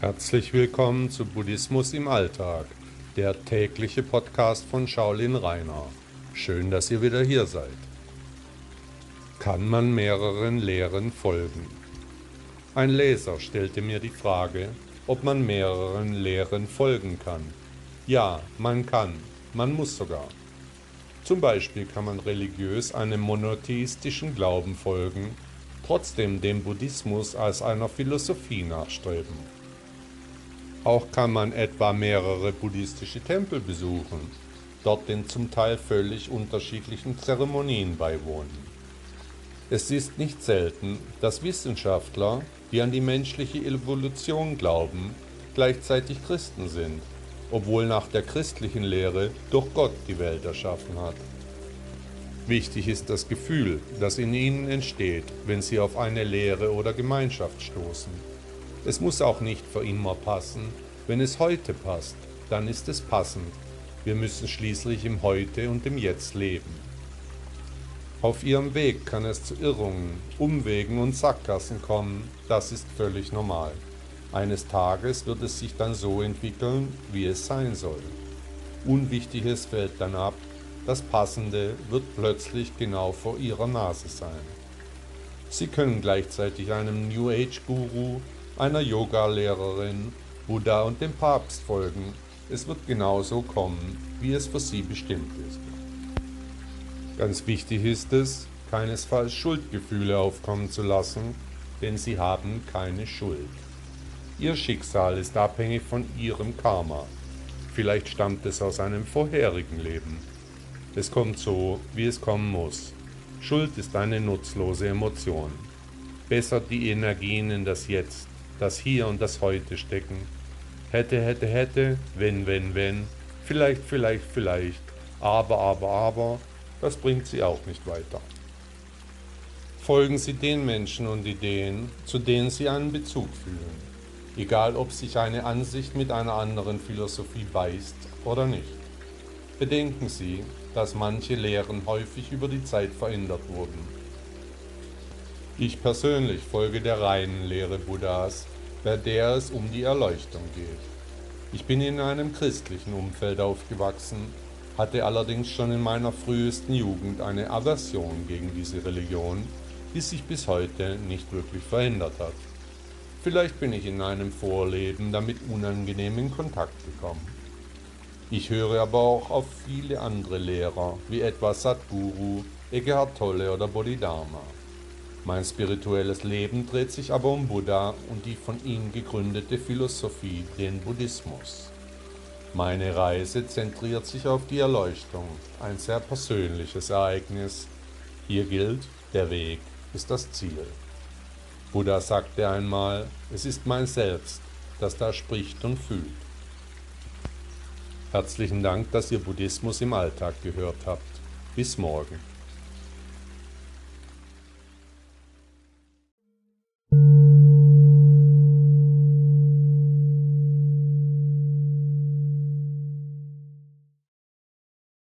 Herzlich willkommen zu Buddhismus im Alltag, der tägliche Podcast von Shaolin Rainer. Schön, dass ihr wieder hier seid. Kann man mehreren Lehren folgen? Ein Leser stellte mir die Frage, ob man mehreren Lehren folgen kann. Ja, man kann, man muss sogar. Zum Beispiel kann man religiös einem monotheistischen Glauben folgen, trotzdem dem Buddhismus als einer Philosophie nachstreben. Auch kann man etwa mehrere buddhistische Tempel besuchen, dort den zum Teil völlig unterschiedlichen Zeremonien beiwohnen. Es ist nicht selten, dass Wissenschaftler, die an die menschliche Evolution glauben, gleichzeitig Christen sind obwohl nach der christlichen Lehre doch Gott die Welt erschaffen hat. Wichtig ist das Gefühl, das in ihnen entsteht, wenn sie auf eine Lehre oder Gemeinschaft stoßen. Es muss auch nicht für immer passen. Wenn es heute passt, dann ist es passend. Wir müssen schließlich im Heute und im Jetzt leben. Auf ihrem Weg kann es zu Irrungen, Umwegen und Sackgassen kommen, das ist völlig normal. Eines Tages wird es sich dann so entwickeln, wie es sein soll. Unwichtiges fällt dann ab, das Passende wird plötzlich genau vor ihrer Nase sein. Sie können gleichzeitig einem New Age Guru, einer Yoga-Lehrerin, Buddha und dem Papst folgen. Es wird genauso kommen, wie es für sie bestimmt ist. Ganz wichtig ist es, keinesfalls Schuldgefühle aufkommen zu lassen, denn sie haben keine Schuld. Ihr Schicksal ist abhängig von ihrem Karma. Vielleicht stammt es aus einem vorherigen Leben. Es kommt so, wie es kommen muss. Schuld ist eine nutzlose Emotion. Besser die Energien in das Jetzt, das Hier und das Heute stecken. Hätte, hätte, hätte, wenn, wenn, wenn, vielleicht, vielleicht, vielleicht, aber, aber, aber, das bringt sie auch nicht weiter. Folgen Sie den Menschen und Ideen, zu denen Sie einen Bezug fühlen egal ob sich eine Ansicht mit einer anderen Philosophie beißt oder nicht. Bedenken Sie, dass manche Lehren häufig über die Zeit verändert wurden. Ich persönlich folge der reinen Lehre Buddhas, bei der es um die Erleuchtung geht. Ich bin in einem christlichen Umfeld aufgewachsen, hatte allerdings schon in meiner frühesten Jugend eine Aversion gegen diese Religion, die sich bis heute nicht wirklich verändert hat. Vielleicht bin ich in einem Vorleben damit unangenehm in Kontakt gekommen. Ich höre aber auch auf viele andere Lehrer, wie etwa Sadhguru, Eckhart Tolle oder Bodhidharma. Mein spirituelles Leben dreht sich aber um Buddha und die von ihm gegründete Philosophie, den Buddhismus. Meine Reise zentriert sich auf die Erleuchtung, ein sehr persönliches Ereignis. Hier gilt, der Weg ist das Ziel. Buddha sagte einmal, es ist mein Selbst, das da spricht und fühlt. Herzlichen Dank, dass ihr Buddhismus im Alltag gehört habt. Bis morgen.